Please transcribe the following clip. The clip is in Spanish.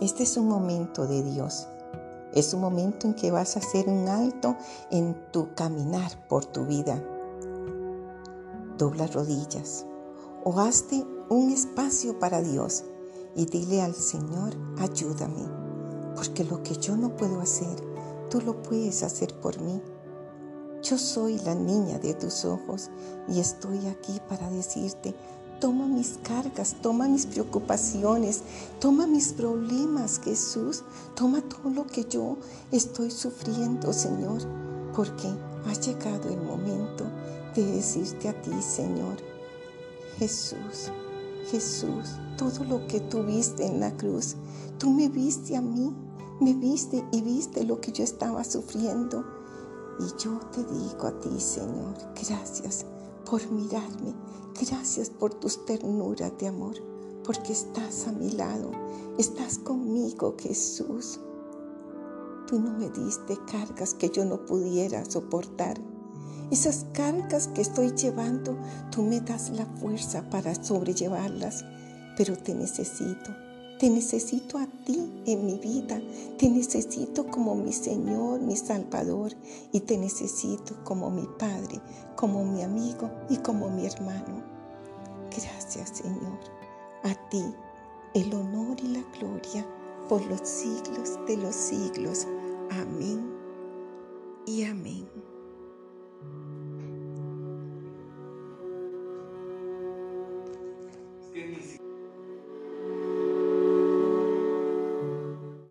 Este es un momento de Dios. Es un momento en que vas a hacer un alto en tu caminar por tu vida. Dobla rodillas o hazte un espacio para Dios y dile al Señor, ayúdame, porque lo que yo no puedo hacer, tú lo puedes hacer por mí. Yo soy la niña de tus ojos y estoy aquí para decirte, toma mis cargas, toma mis preocupaciones, toma mis problemas, Jesús, toma todo lo que yo estoy sufriendo, Señor, porque ha llegado el momento de decirte a ti, Señor, Jesús, Jesús, todo lo que tú viste en la cruz, tú me viste a mí, me viste y viste lo que yo estaba sufriendo. Y yo te digo a ti, Señor, gracias por mirarme, gracias por tus ternuras de amor, porque estás a mi lado, estás conmigo, Jesús. Tú no me diste cargas que yo no pudiera soportar esas cargas que estoy llevando, tú me das la fuerza para sobrellevarlas, pero te necesito. Te necesito a ti en mi vida, te necesito como mi Señor, mi Salvador, y te necesito como mi Padre, como mi amigo y como mi hermano. Gracias Señor, a ti el honor y la gloria por los siglos de los siglos. Amén y amén.